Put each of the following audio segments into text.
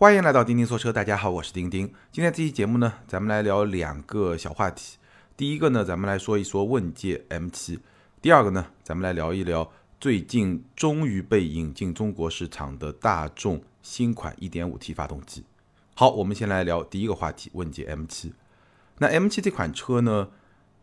欢迎来到钉钉说车，大家好，我是钉钉。今天这期节目呢，咱们来聊两个小话题。第一个呢，咱们来说一说问界 M7；第二个呢，咱们来聊一聊最近终于被引进中国市场的大众新款 1.5T 发动机。好，我们先来聊第一个话题，问界 M7。那 M7 这款车呢，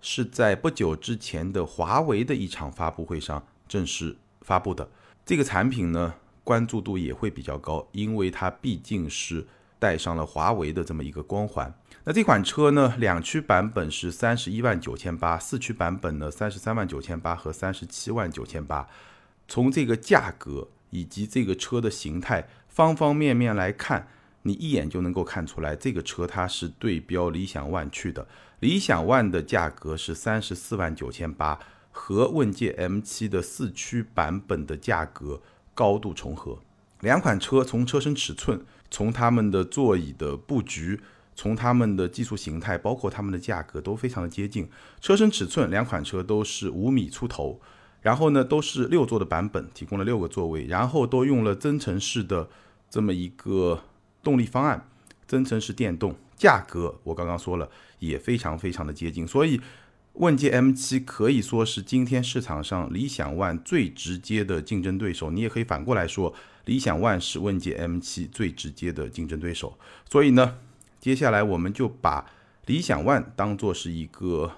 是在不久之前的华为的一场发布会上正式发布的。这个产品呢。关注度也会比较高，因为它毕竟是带上了华为的这么一个光环。那这款车呢，两驱版本是三十一万九千八，四驱版本呢三十三万九千八和三十七万九千八。从这个价格以及这个车的形态方方面面来看，你一眼就能够看出来，这个车它是对标理想 ONE 去的。理想 ONE 的价格是三十四万九千八，和问界 M7 的四驱版本的价格。高度重合，两款车从车身尺寸、从它们的座椅的布局、从它们的技术形态，包括它们的价格都非常的接近。车身尺寸，两款车都是五米出头，然后呢都是六座的版本，提供了六个座位，然后都用了增程式的这么一个动力方案，增程式电动。价格我刚刚说了，也非常非常的接近，所以。问界 M7 可以说是今天市场上理想 ONE 最直接的竞争对手，你也可以反过来说，理想 ONE 是问界 M7 最直接的竞争对手。所以呢，接下来我们就把理想 ONE 当做是一个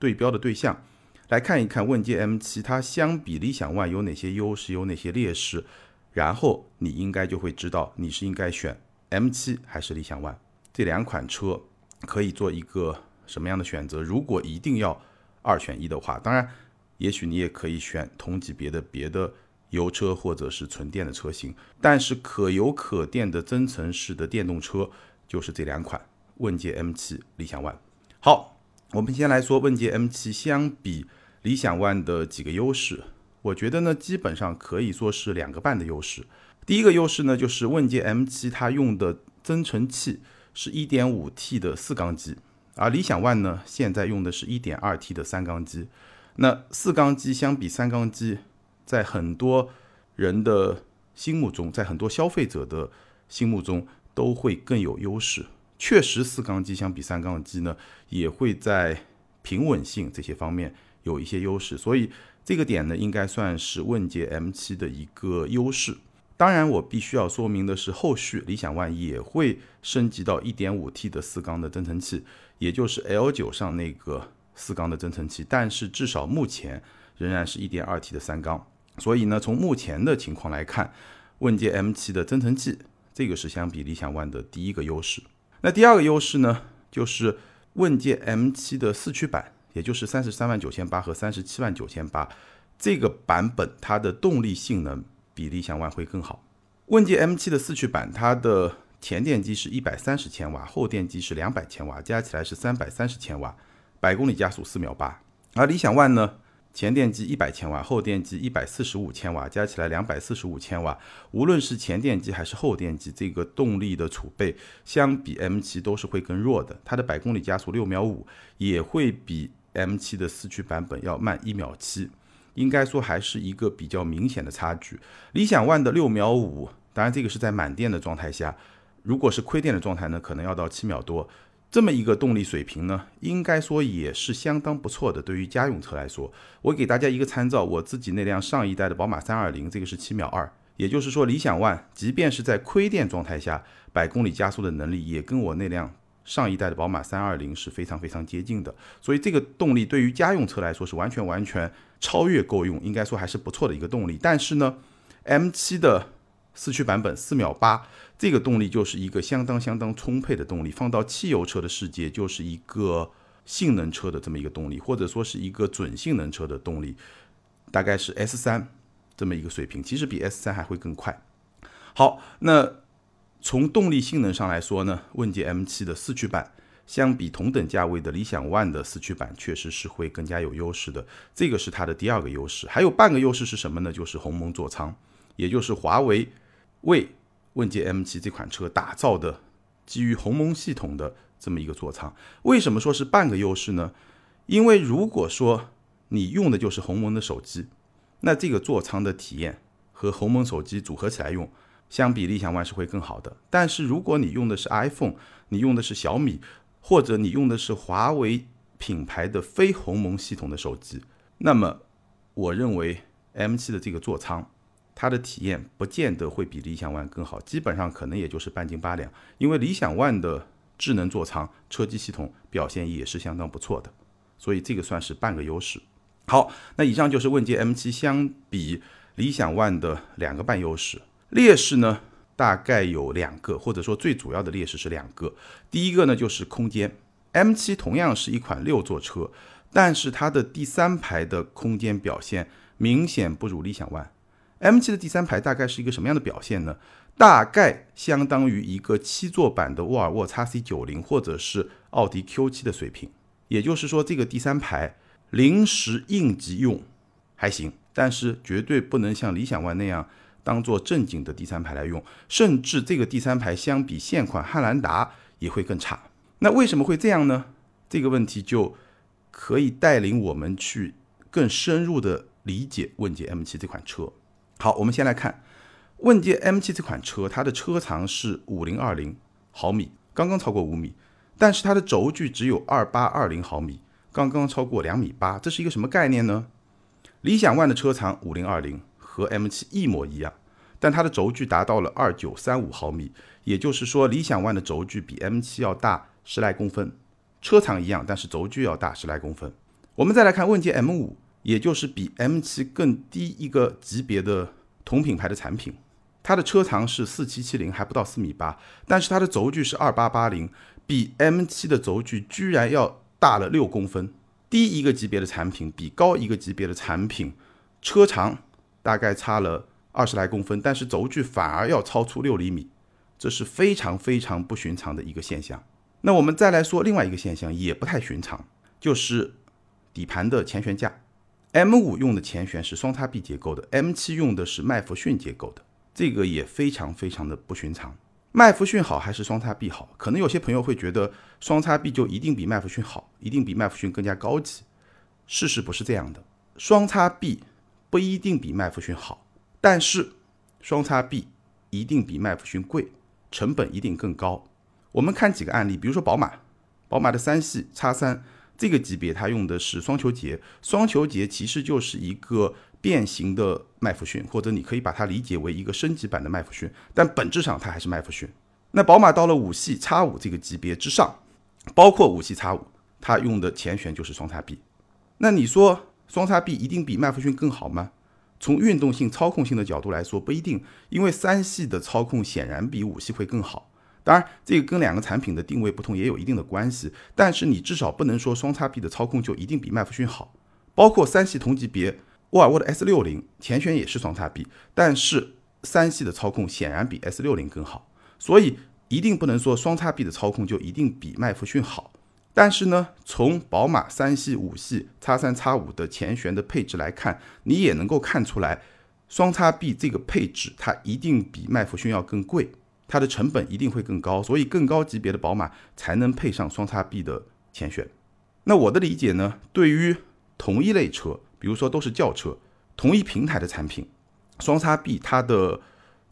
对标的对象，来看一看问界 M7 它相比理想 ONE 有哪些优势，有哪些劣势，然后你应该就会知道你是应该选 M7 还是理想 ONE 这两款车可以做一个。什么样的选择？如果一定要二选一的话，当然，也许你也可以选同级别的别的油车或者是纯电的车型。但是可油可电的增程式的电动车就是这两款：问界 M7、理想 ONE。好，我们先来说问界 M7 相比理想 ONE 的几个优势。我觉得呢，基本上可以说是两个半的优势。第一个优势呢，就是问界 M7 它用的增程器是一点五 T 的四缸机。而理想 ONE 呢，现在用的是一点二 T 的三缸机。那四缸机相比三缸机，在很多人的心目中，在很多消费者的心目中，都会更有优势。确实，四缸机相比三缸机呢，也会在平稳性这些方面有一些优势。所以这个点呢，应该算是问界 M7 的一个优势。当然，我必须要说明的是，后续理想 ONE 也会升级到 1.5T 的四缸的增程器，也就是 L9 上那个四缸的增程器。但是至少目前仍然是一点二 T 的三缸。所以呢，从目前的情况来看，问界 M7 的增程器，这个是相比理想 ONE 的第一个优势。那第二个优势呢，就是问界 M7 的四驱版，也就是三十三万九千八和三十七万九千八这个版本，它的动力性能。比理想 ONE 会更好。问界 M7 的四驱版，它的前电机是一百三十千瓦，后电机是两百千瓦，加起来是三百三十千瓦，百公里加速四秒八。而理想 ONE 呢，前电机一百千瓦，后电机一百四十五千瓦，加起来两百四十五千瓦。无论是前电机还是后电机，这个动力的储备相比 M7 都是会更弱的。它的百公里加速六秒五，也会比 M7 的四驱版本要慢一秒七。应该说还是一个比较明显的差距。理想 ONE 的六秒五，当然这个是在满电的状态下，如果是亏电的状态呢，可能要到七秒多。这么一个动力水平呢，应该说也是相当不错的。对于家用车来说，我给大家一个参照，我自己那辆上一代的宝马三二零，这个是七秒二，也就是说理想 ONE 即便是在亏电状态下，百公里加速的能力也跟我那辆。上一代的宝马三二零是非常非常接近的，所以这个动力对于家用车来说是完全完全超越够用，应该说还是不错的一个动力。但是呢，M7 的四驱版本四秒八，这个动力就是一个相当相当充沛的动力，放到汽油车的世界就是一个性能车的这么一个动力，或者说是一个准性能车的动力，大概是 S 三这么一个水平，其实比 S 三还会更快。好，那。从动力性能上来说呢，问界 M7 的四驱版相比同等价位的理想 ONE 的四驱版，确实是会更加有优势的。这个是它的第二个优势。还有半个优势是什么呢？就是鸿蒙座舱，也就是华为为问界 M7 这款车打造的基于鸿蒙系统的这么一个座舱。为什么说是半个优势呢？因为如果说你用的就是鸿蒙的手机，那这个座舱的体验和鸿蒙手机组合起来用。相比理想 ONE 是会更好的。但是如果你用的是 iPhone，你用的是小米，或者你用的是华为品牌的非鸿蒙系统的手机，那么我认为 M7 的这个座舱，它的体验不见得会比理想 ONE 更好，基本上可能也就是半斤八两。因为理想 ONE 的智能座舱车机系统表现也是相当不错的，所以这个算是半个优势。好，那以上就是问界 M7 相比理想 ONE 的两个半优势，劣势呢大概有两个，或者说最主要的劣势是两个。第一个呢就是空间，M7 同样是一款六座车，但是它的第三排的空间表现明显不如理想 ONE。M7 的第三排大概是一个什么样的表现呢？大概相当于一个七座版的沃尔沃 x C 九零或者是奥迪 Q 七的水平。也就是说，这个第三排临时应急用还行，但是绝对不能像理想 ONE 那样当做正经的第三排来用。甚至这个第三排相比现款汉兰达也会更差。那为什么会这样呢？这个问题就可以带领我们去更深入的理解问界 M7 这款车。好，我们先来看。问界 M7 这款车，它的车长是五零二零毫米，刚刚超过五米，但是它的轴距只有二八二零毫米，刚刚超过两米八，这是一个什么概念呢？理想 ONE 的车长五零二零和 M7 一模一样，但它的轴距达到了二九三五毫米，也就是说理想 ONE 的轴距比 M7 要大十来公分，车长一样，但是轴距要大十来公分。我们再来看问界 M5，也就是比 M7 更低一个级别的同品牌的产品。它的车长是四七七零，还不到四米八，但是它的轴距是二八八零，比 M7 的轴距居然要大了六公分。低一个级别的产品比高一个级别的产品，车长大概差了二十来公分，但是轴距反而要超出六厘米，这是非常非常不寻常的一个现象。那我们再来说另外一个现象，也不太寻常，就是底盘的前悬架。M5 用的前悬是双叉臂结构的，M7 用的是麦弗逊结构的。这个也非常非常的不寻常。麦弗逊好还是双叉臂好？可能有些朋友会觉得双叉臂就一定比麦弗逊好，一定比麦弗逊更加高级。事实不是这样的，双叉臂不一定比麦弗逊好，但是双叉臂一定比麦弗逊贵，成本一定更高。我们看几个案例，比如说宝马，宝马的三系叉三这个级别，它用的是双球节，双球节其实就是一个。变形的麦弗逊，或者你可以把它理解为一个升级版的麦弗逊，但本质上它还是麦弗逊。那宝马到了五系叉五这个级别之上，包括五系叉五，它用的前悬就是双叉臂。那你说双叉臂一定比麦弗逊更好吗？从运动性、操控性的角度来说，不一定，因为三系的操控显然比五系会更好。当然，这个跟两个产品的定位不同也有一定的关系。但是你至少不能说双叉臂的操控就一定比麦弗逊好，包括三系同级别。沃尔沃的 S 六零前悬也是双叉臂，但是三系的操控显然比 S 六零更好，所以一定不能说双叉臂的操控就一定比麦弗逊好。但是呢，从宝马三系、五系、叉三、叉五的前悬的配置来看，你也能够看出来，双叉臂这个配置它一定比麦弗逊要更贵，它的成本一定会更高，所以更高级别的宝马才能配上双叉臂的前悬。那我的理解呢，对于同一类车。比如说都是轿车，同一平台的产品，双叉臂它的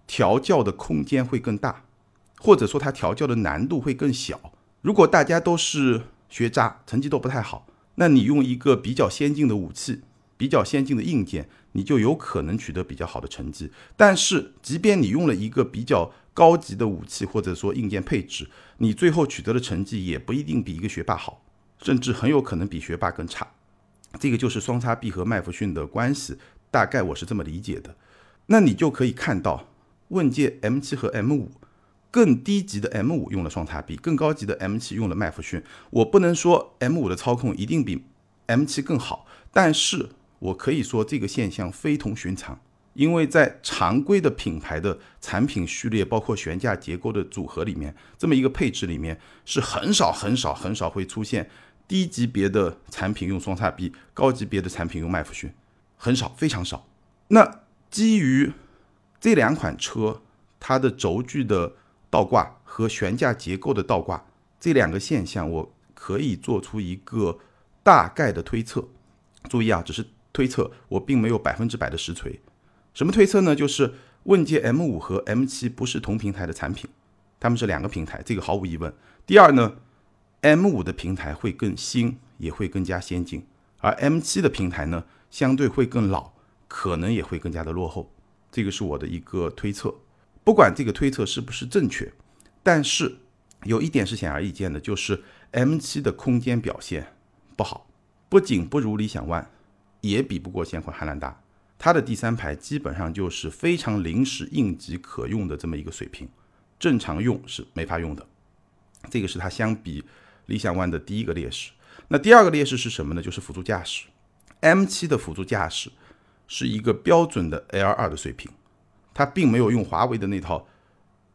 调教的空间会更大，或者说它调教的难度会更小。如果大家都是学渣，成绩都不太好，那你用一个比较先进的武器、比较先进的硬件，你就有可能取得比较好的成绩。但是，即便你用了一个比较高级的武器或者说硬件配置，你最后取得的成绩也不一定比一个学霸好，甚至很有可能比学霸更差。这个就是双叉臂和麦弗逊的关系，大概我是这么理解的。那你就可以看到，问界 M7 和 M5 更低级的 M5 用了双叉臂，更高级的 M7 用了麦弗逊。我不能说 M5 的操控一定比 M7 更好，但是我可以说这个现象非同寻常，因为在常规的品牌的产品序列，包括悬架结构的组合里面，这么一个配置里面是很少很少很少会出现。低级别的产品用双叉臂，高级别的产品用麦弗逊，很少，非常少。那基于这两款车它的轴距的倒挂和悬架结构的倒挂这两个现象，我可以做出一个大概的推测。注意啊，只是推测，我并没有百分之百的实锤。什么推测呢？就是问界 M 五和 M 七不是同平台的产品，它们是两个平台，这个毫无疑问。第二呢，M 五的平台会更新，也会更加先进，而 M 七的平台呢，相对会更老，可能也会更加的落后。这个是我的一个推测，不管这个推测是不是正确，但是有一点是显而易见的，就是 M7 的空间表现不好，不仅不如理想 ONE，也比不过现款汉兰达。它的第三排基本上就是非常临时应急可用的这么一个水平，正常用是没法用的。这个是它相比理想 ONE 的第一个劣势。那第二个劣势是什么呢？就是辅助驾驶。M7 的辅助驾驶是一个标准的 L2 的水平，它并没有用华为的那套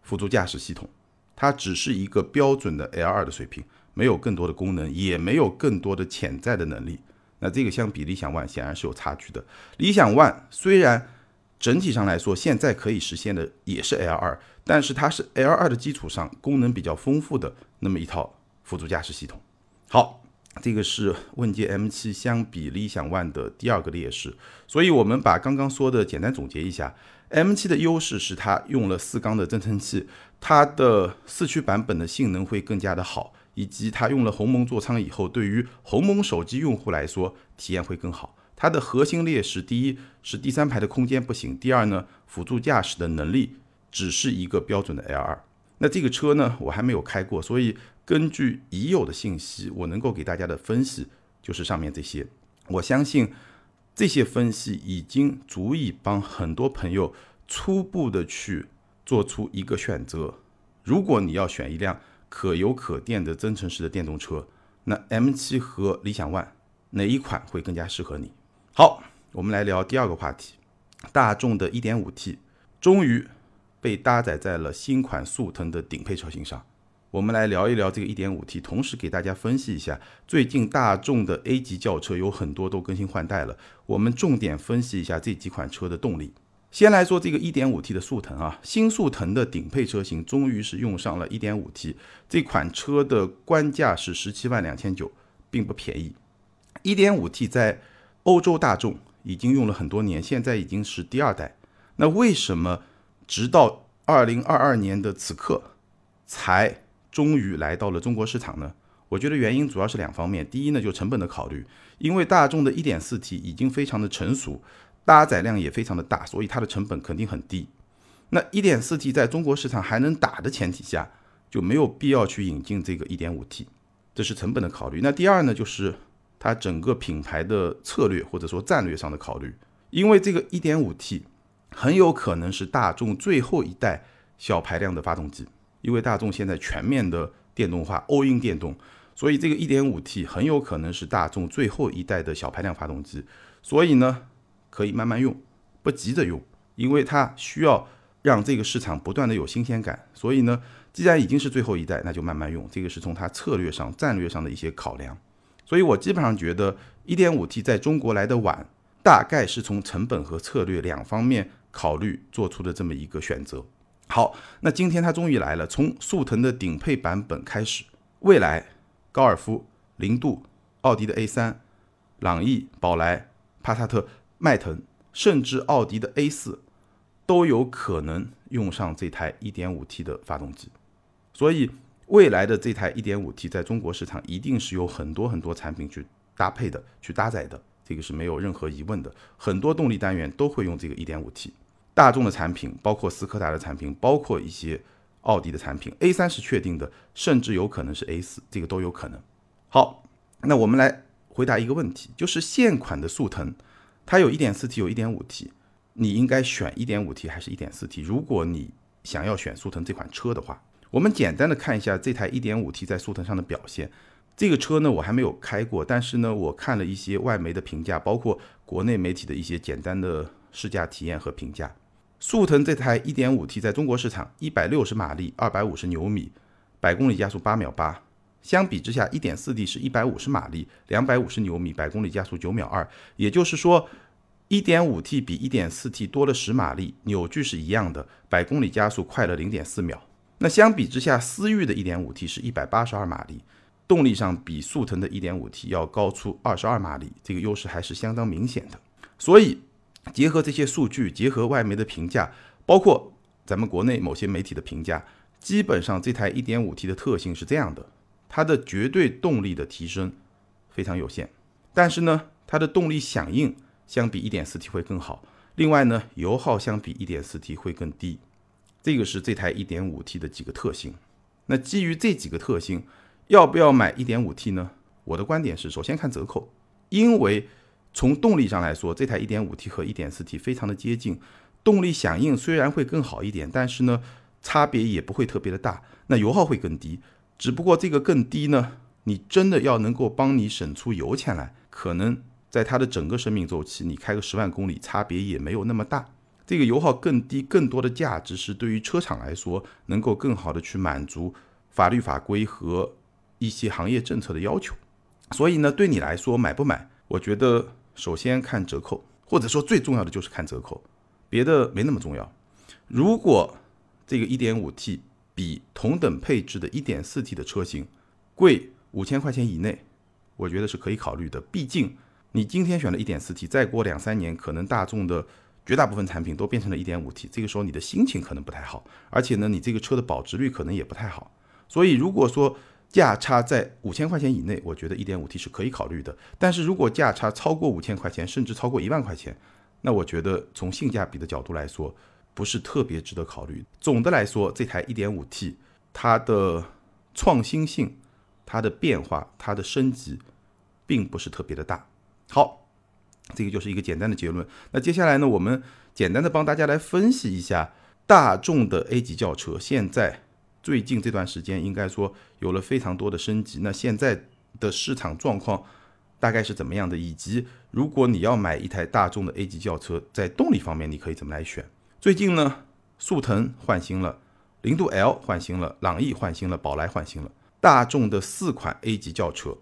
辅助驾驶系统，它只是一个标准的 L2 的水平，没有更多的功能，也没有更多的潜在的能力。那这个相比理想 ONE 显然是有差距的。理想 ONE 虽然整体上来说现在可以实现的也是 L2，但是它是 L2 的基础上功能比较丰富的那么一套辅助驾驶系统。好，这个是问界 M7 相比理想 ONE 的第二个劣势。所以我们把刚刚说的简单总结一下，M7 的优势是它用了四缸的增程器，它的四驱版本的性能会更加的好。以及它用了鸿蒙座舱以后，对于鸿蒙手机用户来说，体验会更好。它的核心劣势，第一是第三排的空间不行，第二呢，辅助驾驶的能力只是一个标准的 L2。那这个车呢，我还没有开过，所以根据已有的信息，我能够给大家的分析就是上面这些。我相信这些分析已经足以帮很多朋友初步的去做出一个选择。如果你要选一辆，可油可电的增程式的电动车，那 M7 和理想 ONE 哪一款会更加适合你？好，我们来聊第二个话题，大众的 1.5T 终于被搭载在了新款速腾的顶配车型上。我们来聊一聊这个 1.5T，同时给大家分析一下，最近大众的 A 级轿车有很多都更新换代了，我们重点分析一下这几款车的动力。先来说这个 1.5T 的速腾啊，新速腾的顶配车型终于是用上了 1.5T，这款车的官价是十七万两千九，并不便宜。1.5T 在欧洲大众已经用了很多年，现在已经是第二代。那为什么直到2022年的此刻才终于来到了中国市场呢？我觉得原因主要是两方面，第一呢就成本的考虑，因为大众的 1.4T 已经非常的成熟。搭载量也非常的大，所以它的成本肯定很低。那 1.4T 在中国市场还能打的前提下，就没有必要去引进这个 1.5T，这是成本的考虑。那第二呢，就是它整个品牌的策略或者说战略上的考虑，因为这个 1.5T 很有可能是大众最后一代小排量的发动机，因为大众现在全面的电动化，all in 电动，所以这个 1.5T 很有可能是大众最后一代的小排量发动机。所以呢。可以慢慢用，不急着用，因为它需要让这个市场不断的有新鲜感。所以呢，既然已经是最后一代，那就慢慢用。这个是从它策略上、战略上的一些考量。所以我基本上觉得，1.5T 在中国来的晚，大概是从成本和策略两方面考虑做出的这么一个选择。好，那今天它终于来了，从速腾的顶配版本开始，蔚来、高尔夫、零度、奥迪的 A3、朗逸、宝来、帕萨特。迈腾甚至奥迪的 A4 都有可能用上这台 1.5T 的发动机，所以未来的这台 1.5T 在中国市场一定是有很多很多产品去搭配的、去搭载的，这个是没有任何疑问的。很多动力单元都会用这个 1.5T，大众的产品，包括斯柯达的产品，包括一些奥迪的产品，A3 是确定的，甚至有可能是 A4，这个都有可能。好，那我们来回答一个问题，就是现款的速腾。它有一点四 T，有一点五 T，你应该选一点五 T 还是一点四 T？如果你想要选速腾这款车的话，我们简单的看一下这台一点五 T 在速腾上的表现。这个车呢，我还没有开过，但是呢，我看了一些外媒的评价，包括国内媒体的一些简单的试驾体验和评价。速腾这台一点五 T 在中国市场一百六十马力，二百五十牛米，百公里加速八秒八。相比之下，一点四 T 是一百五十马力，两百五十牛米，百公里加速九秒二。也就是说，一点五 T 比一点四 T 多了十马力，扭矩是一样的，百公里加速快了零点四秒。那相比之下，思域的一点五 T 是一百八十二马力，动力上比速腾的一点五 T 要高出二十二马力，这个优势还是相当明显的。所以，结合这些数据，结合外媒的评价，包括咱们国内某些媒体的评价，基本上这台 1.5T 的特性是这样的：它的绝对动力的提升非常有限，但是呢，它的动力响应相比 1.4T 会更好。另外呢，油耗相比 1.4T 会更低。这个是这台 1.5T 的几个特性。那基于这几个特性，要不要买 1.5T 呢？我的观点是，首先看折扣，因为从动力上来说，这台 1.5T 和 1.4T 非常的接近，动力响应虽然会更好一点，但是呢，差别也不会特别的大。那油耗会更低，只不过这个更低呢，你真的要能够帮你省出油钱来，可能在它的整个生命周期，你开个十万公里，差别也没有那么大。这个油耗更低，更多的价值是对于车厂来说，能够更好的去满足法律法规和一些行业政策的要求。所以呢，对你来说买不买？我觉得首先看折扣，或者说最重要的就是看折扣，别的没那么重要。如果这个 1.5T 比同等配置的 1.4T 的车型贵五千块钱以内，我觉得是可以考虑的。毕竟你今天选了一点四 T，再过两三年，可能大众的绝大部分产品都变成了一点五 T，这个时候你的心情可能不太好，而且呢，你这个车的保值率可能也不太好。所以如果说价差在五千块钱以内，我觉得一点五 T 是可以考虑的。但是如果价差超过五千块钱，甚至超过一万块钱，那我觉得从性价比的角度来说，不是特别值得考虑。总的来说，这台一点五 T 它的创新性、它的变化、它的升级，并不是特别的大。好，这个就是一个简单的结论。那接下来呢，我们简单的帮大家来分析一下大众的 A 级轿车现在。最近这段时间，应该说有了非常多的升级。那现在的市场状况大概是怎么样的？以及如果你要买一台大众的 A 级轿车，在动力方面你可以怎么来选？最近呢，速腾换新了，零度 L 换新了，朗逸换新了，宝来换新了，大众的四款 A 级轿车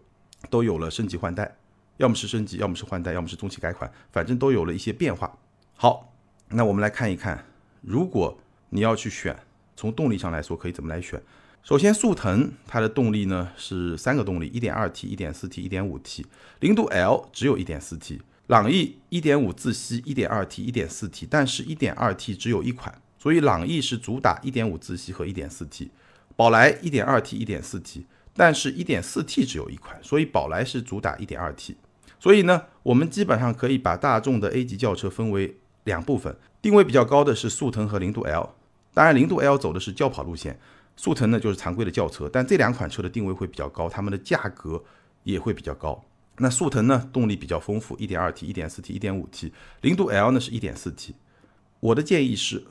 都有了升级换代，要么是升级，要么是换代，要么是中期改款，反正都有了一些变化。好，那我们来看一看，如果你要去选。从动力上来说，可以怎么来选？首先，速腾它的动力呢是三个动力：1.2T、1.4T、1.5T。零度 L 只有一点四 T。朗逸1.5自吸，1.2T、1.4T，但是 1.2T 只有一款，所以朗逸是主打1.5自吸和 1.4T。宝来 1.2T、1.4T，但是 1.4T 只有一款，所以宝来是主打 1.2T。所以呢，我们基本上可以把大众的 A 级轿车分为两部分，定位比较高的是速腾和零度 L。当然，零度 L 走的是轿跑路线，速腾呢就是常规的轿车，但这两款车的定位会比较高，它们的价格也会比较高。那速腾呢，动力比较丰富，1.2T、1.4T、1.5T，零度 L 呢是 1.4T。我的建议是，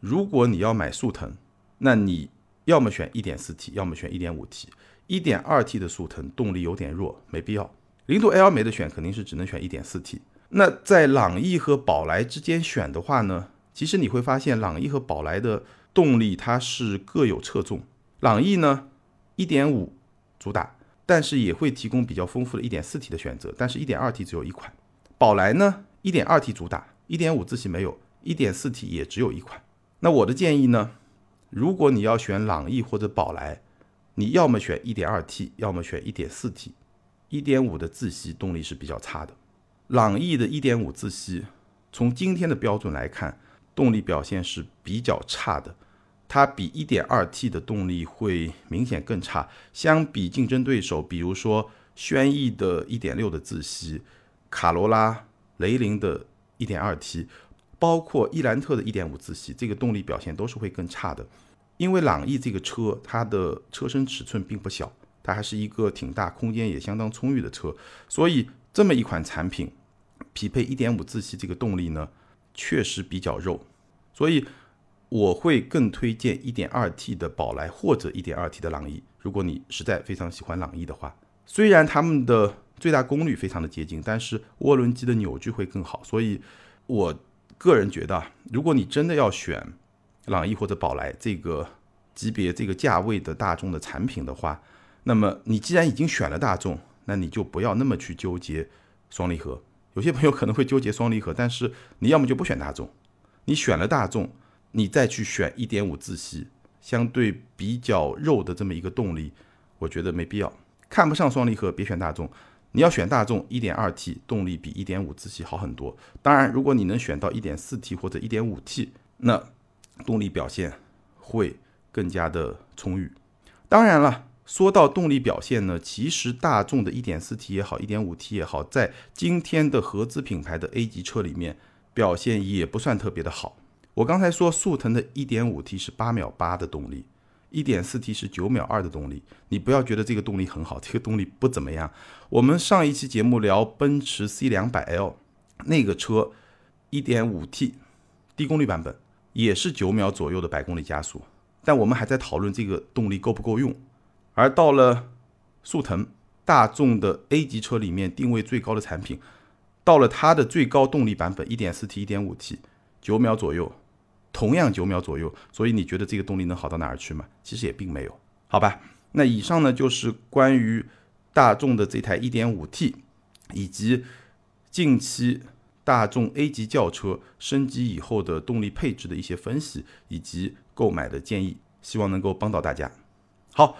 如果你要买速腾，那你要么选 1.4T，要么选 1.5T。1.2T 的速腾动力有点弱，没必要。零度 L 没得选，肯定是只能选 1.4T。那在朗逸和宝来之间选的话呢？其实你会发现，朗逸和宝来的动力它是各有侧重。朗逸呢，一点五主打，但是也会提供比较丰富的一点四 T 的选择，但是一点二 T 只有一款。宝来呢，一点二 T 主打，一点五自吸没有，一点四 T 也只有一款。那我的建议呢，如果你要选朗逸或者宝来，你要么选一点二 T，要么选一点四 T。一点五的自吸动力是比较差的，朗逸的一点五自吸，从今天的标准来看。动力表现是比较差的，它比 1.2T 的动力会明显更差。相比竞争对手，比如说轩逸的1.6的自吸，卡罗拉、雷凌的 1.2T，包括伊兰特的1.5自吸，这个动力表现都是会更差的。因为朗逸这个车，它的车身尺寸并不小，它还是一个挺大、空间也相当充裕的车，所以这么一款产品，匹配1.5自吸这个动力呢？确实比较肉，所以我会更推荐 1.2T 的宝来或者 1.2T 的朗逸。如果你实在非常喜欢朗逸的话，虽然它们的最大功率非常的接近，但是涡轮机的扭矩会更好。所以我个人觉得，如果你真的要选朗逸或者宝来这个级别、这个价位的大众的产品的话，那么你既然已经选了大众，那你就不要那么去纠结双离合。有些朋友可能会纠结双离合，但是你要么就不选大众，你选了大众，你再去选一点五自吸，相对比较肉的这么一个动力，我觉得没必要。看不上双离合，别选大众。你要选大众，一点二 T 动力比一点五自吸好很多。当然，如果你能选到一点四 T 或者一点五 T，那动力表现会更加的充裕。当然了，说到动力表现呢，其实大众的 1.4T 也好，1.5T 也好，在今天的合资品牌的 A 级车里面表现也不算特别的好。我刚才说速腾的 1.5T 是八秒八的动力，1.4T 是九秒二的动力，你不要觉得这个动力很好，这个动力不怎么样。我们上一期节目聊奔驰 C200L 那个车，1.5T 低功率版本也是九秒左右的百公里加速，但我们还在讨论这个动力够不够用。而到了速腾，大众的 A 级车里面定位最高的产品，到了它的最高动力版本 1.4T、1.5T，九秒左右。同样九秒左右，所以你觉得这个动力能好到哪儿去吗？其实也并没有，好吧。那以上呢就是关于大众的这台 1.5T，以及近期大众 A 级轿车升级以后的动力配置的一些分析以及购买的建议，希望能够帮到大家。好，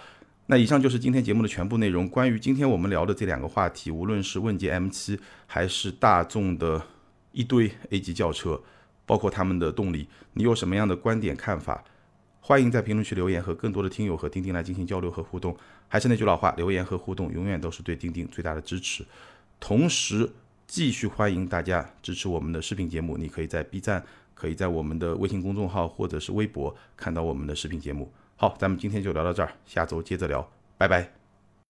那以上就是今天节目的全部内容。关于今天我们聊的这两个话题，无论是问界 M7 还是大众的一堆 A 级轿车。包括他们的动力，你有什么样的观点看法？欢迎在评论区留言，和更多的听友和钉钉来进行交流和互动。还是那句老话，留言和互动永远都是对钉钉最大的支持。同时，继续欢迎大家支持我们的视频节目。你可以在 B 站，可以在我们的微信公众号或者是微博看到我们的视频节目。好，咱们今天就聊到这儿，下周接着聊，拜拜。